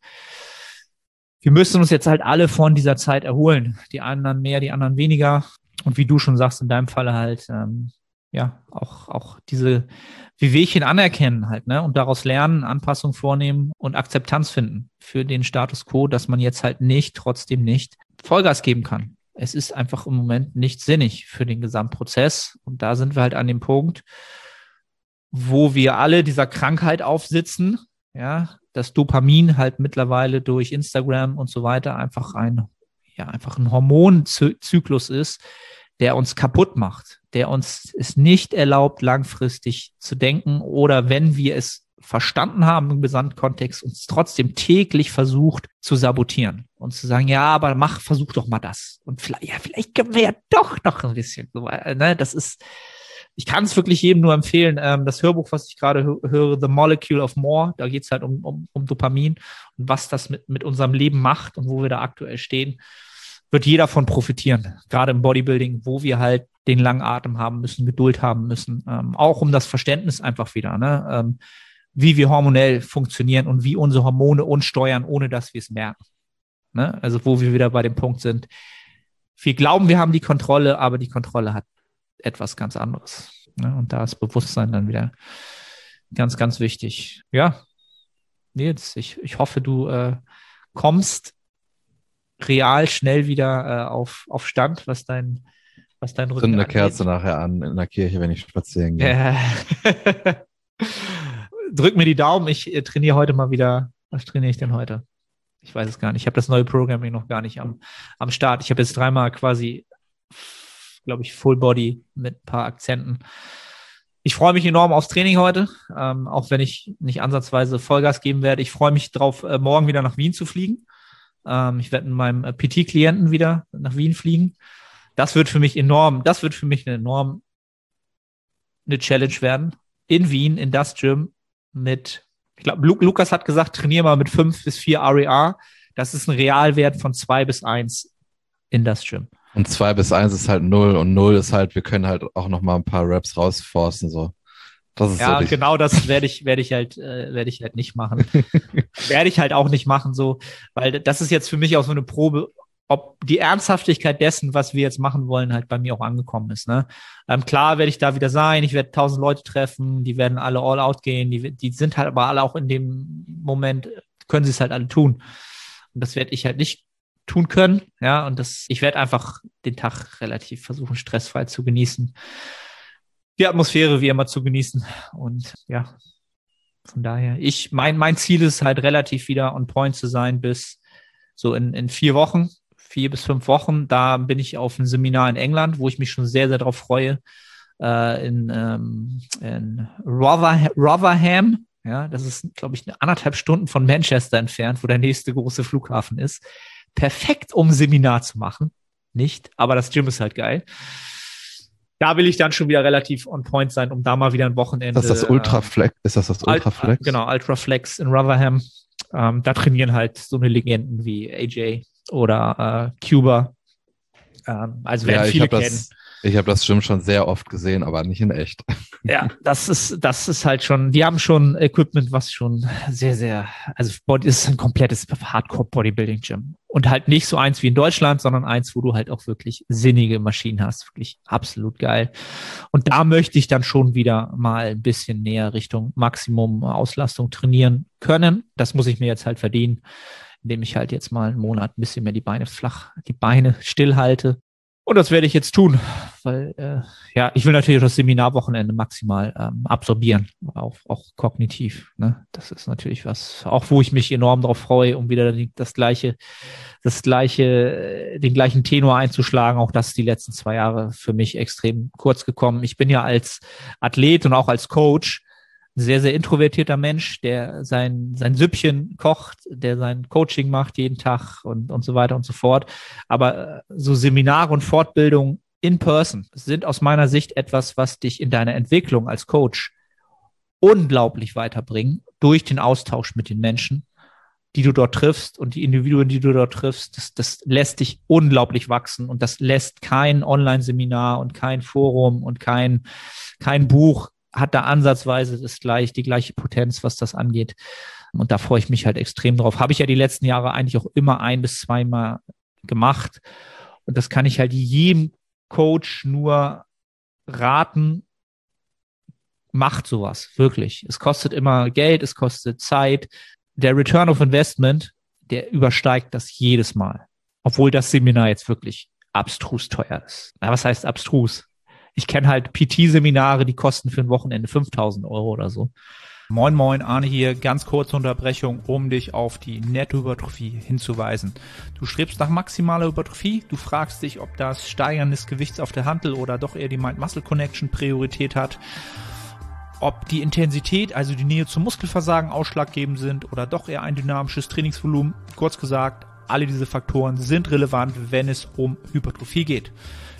Wir müssen uns jetzt halt alle von dieser Zeit erholen. Die anderen mehr, die anderen weniger und wie du schon sagst, in deinem Falle halt, ähm, ja, auch, auch diese Wehwehchen anerkennen halt, ne, und daraus lernen, Anpassung vornehmen und Akzeptanz finden für den Status quo, dass man jetzt halt nicht, trotzdem nicht Vollgas geben kann. Es ist einfach im Moment nicht sinnig für den Gesamtprozess. Und da sind wir halt an dem Punkt, wo wir alle dieser Krankheit aufsitzen, ja, das Dopamin halt mittlerweile durch Instagram und so weiter einfach ein ja einfach ein Hormonzyklus ist, der uns kaputt macht, der uns es nicht erlaubt, langfristig zu denken oder wenn wir es verstanden haben im Gesamtkontext, uns trotzdem täglich versucht zu sabotieren und zu sagen, ja, aber mach, versuch doch mal das. Und vielleicht, ja, vielleicht können wir ja doch noch ein bisschen. Ne? Das ist, ich kann es wirklich jedem nur empfehlen. Ähm, das Hörbuch, was ich gerade höre, The Molecule of More, da geht es halt um, um, um Dopamin und was das mit, mit unserem Leben macht und wo wir da aktuell stehen, wird jeder von profitieren. Gerade im Bodybuilding, wo wir halt den langen Atem haben müssen, Geduld haben müssen. Ähm, auch um das Verständnis einfach wieder, ne? Ähm, wie wir hormonell funktionieren und wie unsere Hormone uns steuern, ohne dass wir es merken. Ne? Also wo wir wieder bei dem Punkt sind. Wir glauben, wir haben die Kontrolle, aber die Kontrolle hat etwas ganz anderes. Ne? Und da ist Bewusstsein dann wieder ganz, ganz wichtig. Ja, Nils, ich, ich hoffe, du äh, kommst real schnell wieder äh, auf, auf Stand, was dein, was dein
Rücken Zünd eine Kerze nachher an in der Kirche, wenn ich spazieren gehe.
Drück mir die Daumen, ich äh, trainiere heute mal wieder. Was trainiere ich denn heute? Ich weiß es gar nicht. Ich habe das neue Programming noch gar nicht am, am Start. Ich habe jetzt dreimal quasi glaube ich, Full Body mit ein paar Akzenten. Ich freue mich enorm aufs Training heute, ähm, auch wenn ich nicht ansatzweise Vollgas geben werde. Ich freue mich darauf, äh, morgen wieder nach Wien zu fliegen. Ähm, ich werde mit meinem äh, PT-Klienten wieder nach Wien fliegen. Das wird für mich enorm, das wird für mich eine enorm eine Challenge werden. In Wien, in das Gym mit, ich glaube, Lukas hat gesagt, trainiere mal mit fünf bis vier RER. Das ist ein Realwert von zwei bis eins in das Gym.
Und zwei bis eins ist halt null und null ist halt, wir können halt auch noch mal ein paar Raps rausforcen, so. Das ist
Ja,
so
genau das werde ich, werde ich halt, äh, werde ich halt nicht machen. werde ich halt auch nicht machen, so, weil das ist jetzt für mich auch so eine Probe, ob die Ernsthaftigkeit dessen, was wir jetzt machen wollen, halt bei mir auch angekommen ist. Ne? Ähm, klar werde ich da wieder sein, ich werde tausend Leute treffen, die werden alle all out gehen, die, die sind halt aber alle auch in dem Moment, können sie es halt alle tun. Und das werde ich halt nicht tun können. Ja, und das, ich werde einfach den Tag relativ versuchen, stressfrei zu genießen. Die Atmosphäre wie immer zu genießen. Und ja, von daher, ich, mein, mein Ziel ist halt relativ wieder on point zu sein bis so in, in vier Wochen, vier bis fünf Wochen. Da bin ich auf einem Seminar in England, wo ich mich schon sehr, sehr darauf freue. Äh, in, ähm, in Rotherham, Rotherham. Ja, das ist, glaube ich, eine anderthalb Stunden von Manchester entfernt, wo der nächste große Flughafen ist. Perfekt, um Seminar zu machen. Nicht, aber das Gym ist halt geil. Da will ich dann schon wieder relativ on point sein, um da mal wieder ein Wochenende.
Ist das das Ultraflex? Ist das das
Alt-
Ultraflex?
Genau, Ultraflex in Rotherham. Ähm, da trainieren halt so eine Legenden wie AJ oder äh, Cuba. Ähm, also werden
Ja,
viele kennen.
das, ich hab das Gym schon sehr oft gesehen, aber nicht in echt.
Ja, das ist, das ist halt schon, die haben schon Equipment, was schon sehr, sehr, also Body ist ein komplettes Hardcore-Bodybuilding-Gym. Und halt nicht so eins wie in Deutschland, sondern eins, wo du halt auch wirklich sinnige Maschinen hast. Wirklich absolut geil. Und da möchte ich dann schon wieder mal ein bisschen näher Richtung Maximum Auslastung trainieren können. Das muss ich mir jetzt halt verdienen, indem ich halt jetzt mal einen Monat ein bisschen mehr die Beine flach, die Beine stillhalte. Und das werde ich jetzt tun, weil äh, ja, ich will natürlich das Seminarwochenende maximal ähm, absorbieren, auch, auch kognitiv. Ne? Das ist natürlich was, auch wo ich mich enorm darauf freue, um wieder das gleiche, das gleiche, äh, den gleichen Tenor einzuschlagen. Auch das ist die letzten zwei Jahre für mich extrem kurz gekommen. Ich bin ja als Athlet und auch als Coach sehr, sehr introvertierter Mensch, der sein, sein Süppchen kocht, der sein Coaching macht jeden Tag und, und so weiter und so fort. Aber äh, so Seminare und Fortbildung in person sind aus meiner Sicht etwas, was dich in deiner Entwicklung als Coach unglaublich weiterbringen durch den Austausch mit den Menschen, die du dort triffst und die Individuen, die du dort triffst. Das, das lässt dich unglaublich wachsen und das lässt kein Online-Seminar und kein Forum und kein, kein Buch hat da ansatzweise das gleich, die gleiche Potenz, was das angeht. Und da freue ich mich halt extrem drauf. Habe ich ja die letzten Jahre eigentlich auch immer ein bis zweimal gemacht. Und das kann ich halt jedem Coach nur raten. Macht sowas, wirklich. Es kostet immer Geld, es kostet Zeit. Der Return of Investment, der übersteigt das jedes Mal. Obwohl das Seminar jetzt wirklich abstrus teuer ist. Na, was heißt abstrus? Ich kenne halt PT-Seminare, die kosten für ein Wochenende 5000 Euro oder so.
Moin Moin, Arne hier, ganz kurze Unterbrechung, um dich auf die Nettohypertrophie hinzuweisen. Du strebst nach maximaler Hypertrophie, du fragst dich, ob das Steigern des Gewichts auf der Hantel oder doch eher die Mind-Muscle-Connection Priorität hat, ob die Intensität, also die Nähe zum Muskelversagen ausschlaggebend sind oder doch eher ein dynamisches Trainingsvolumen. Kurz gesagt, alle diese Faktoren sind relevant, wenn es um Hypertrophie geht.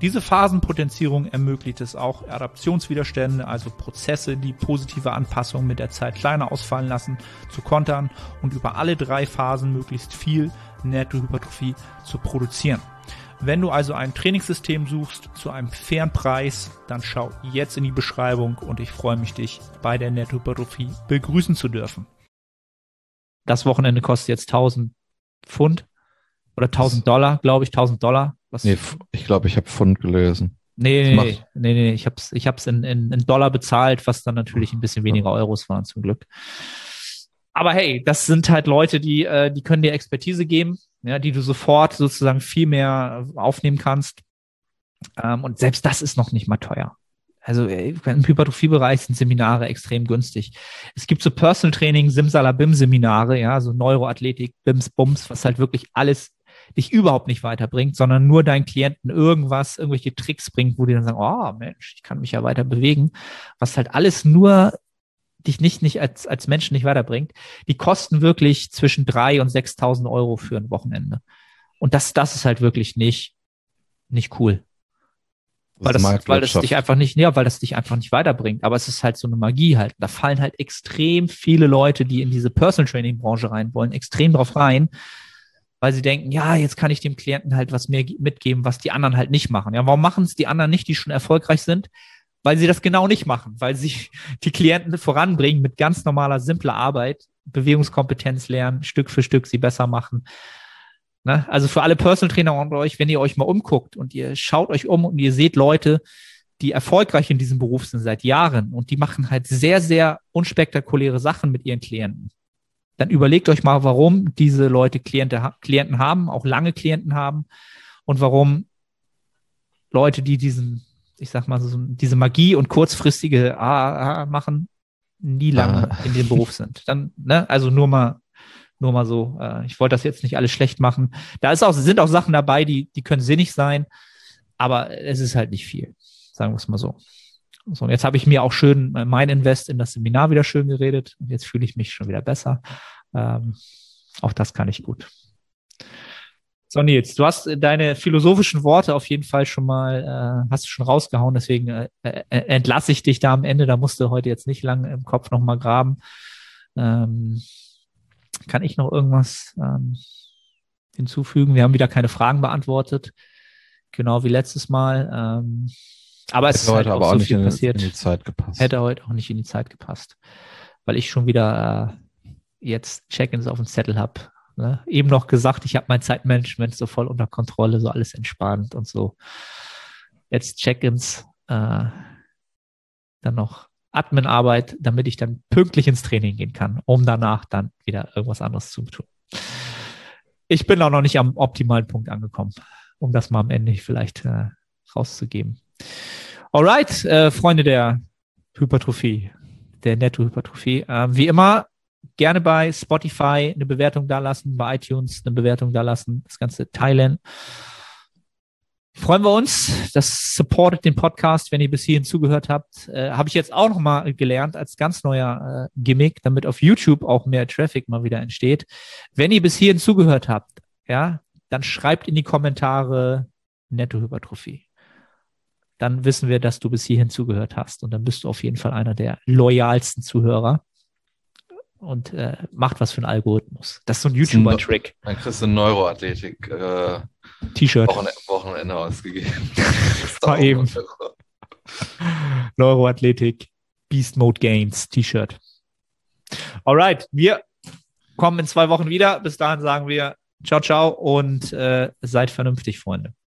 Diese Phasenpotenzierung ermöglicht es auch, Adaptionswiderstände, also Prozesse, die positive Anpassungen mit der Zeit kleiner ausfallen lassen, zu kontern und über alle drei Phasen möglichst viel Nettohypertrophie zu produzieren. Wenn du also ein Trainingssystem suchst zu einem fairen Preis, dann schau jetzt in die Beschreibung und ich freue mich, dich bei der Nettohypertrophie begrüßen zu dürfen.
Das Wochenende kostet jetzt 1000 Pfund oder 1000 Dollar, glaube ich, 1000 Dollar. Was,
Nee, ich glaube, ich habe Pfund gelesen.
nee, nee, nee, nee, ich habe es ich hab's in, in, in Dollar bezahlt, was dann natürlich ein bisschen weniger Euros waren zum Glück. Aber hey, das sind halt Leute, die, äh, die können dir Expertise geben, ja, die du sofort sozusagen viel mehr aufnehmen kannst. Ähm, und selbst das ist noch nicht mal teuer. Also äh, im Hypertrophiebereich sind Seminare extrem günstig. Es gibt so Personal Training, Simsalabim Seminare, ja, so Neuroathletik, Bims, Bums, was halt wirklich alles dich überhaupt nicht weiterbringt, sondern nur deinen Klienten irgendwas, irgendwelche Tricks bringt, wo die dann sagen, oh Mensch, ich kann mich ja weiter bewegen, was halt alles nur dich nicht, nicht als, als Menschen nicht weiterbringt. Die kosten wirklich zwischen drei und 6.000 Euro für ein Wochenende. Und das, das ist halt wirklich nicht nicht cool. Weil das, weil das dich einfach nicht, ja, weil das dich einfach nicht weiterbringt. Aber es ist halt so eine Magie halt. Da fallen halt extrem viele Leute, die in diese Personal Training Branche rein wollen, extrem drauf rein, weil sie denken, ja, jetzt kann ich dem Klienten halt was mehr mitgeben, was die anderen halt nicht machen. Ja, warum machen es die anderen nicht, die schon erfolgreich sind? Weil sie das genau nicht machen, weil sie die Klienten voranbringen mit ganz normaler, simpler Arbeit, Bewegungskompetenz lernen, Stück für Stück sie besser machen. Ne? Also für alle Personal Trainer unter euch, wenn ihr euch mal umguckt und ihr schaut euch um und ihr seht Leute, die erfolgreich in diesem Beruf sind seit Jahren und die machen halt sehr, sehr unspektakuläre Sachen mit ihren Klienten. Dann überlegt euch mal, warum diese Leute Kliente, Klienten haben, auch lange Klienten haben und warum Leute, die diesen, ich sag mal, so, diese Magie und kurzfristige AA machen, nie lange ah. in dem Beruf sind. Dann, ne, also nur mal nur mal so. Äh, ich wollte das jetzt nicht alles schlecht machen. Da ist auch, sind auch Sachen dabei, die, die können sinnig sein, aber es ist halt nicht viel. Sagen wir es mal so. So, und jetzt habe ich mir auch schön mein Invest in das Seminar wieder schön geredet. Und jetzt fühle ich mich schon wieder besser. Ähm, auch das kann ich gut. So, Nils, du hast deine philosophischen Worte auf jeden Fall schon mal, äh, hast du schon rausgehauen, deswegen äh, äh, entlasse ich dich da am Ende. Da musst du heute jetzt nicht lange im Kopf nochmal graben. Ähm, kann ich noch irgendwas ähm, hinzufügen? Wir haben wieder keine Fragen beantwortet, genau wie letztes Mal. Ähm, aber es
hätte
ist halt
heute aber auch so nicht in, passiert. in die Zeit gepasst.
Hätte heute auch nicht in die Zeit gepasst, weil ich schon wieder äh, jetzt Check-ins auf dem Zettel habe. Ne? Eben noch gesagt, ich habe mein Zeitmanagement so voll unter Kontrolle, so alles entspannt und so. Jetzt Check-ins, äh, dann noch Adminarbeit, damit ich dann pünktlich ins Training gehen kann, um danach dann wieder irgendwas anderes zu tun. Ich bin auch noch nicht am optimalen Punkt angekommen, um das mal am Ende vielleicht äh, rauszugeben. Alright, äh, Freunde der Hypertrophie, der Netto-Hypertrophie. Äh, wie immer, gerne bei Spotify eine Bewertung da lassen, bei iTunes eine Bewertung da lassen, das Ganze teilen freuen wir uns. Das supportet den Podcast, wenn ihr bis hierhin zugehört habt. Äh, Habe ich jetzt auch noch mal gelernt als ganz neuer äh, Gimmick, damit auf YouTube auch mehr Traffic mal wieder entsteht. Wenn ihr bis hierhin zugehört habt, ja, dann schreibt in die Kommentare Nettohypertrophie. Dann wissen wir, dass du bis hierhin zugehört hast und dann bist du auf jeden Fall einer der loyalsten Zuhörer und äh, macht was für einen Algorithmus. Das ist so ein YouTuber-Trick.
Dann kriegst du Neuroathletik. Äh
T-Shirt.
Wochenende, Wochenende ausgegeben.
Mal eben. Neuroathletik, Beast Mode Games, T-Shirt. Alright, wir kommen in zwei Wochen wieder. Bis dahin sagen wir ciao, ciao und äh, seid vernünftig, Freunde.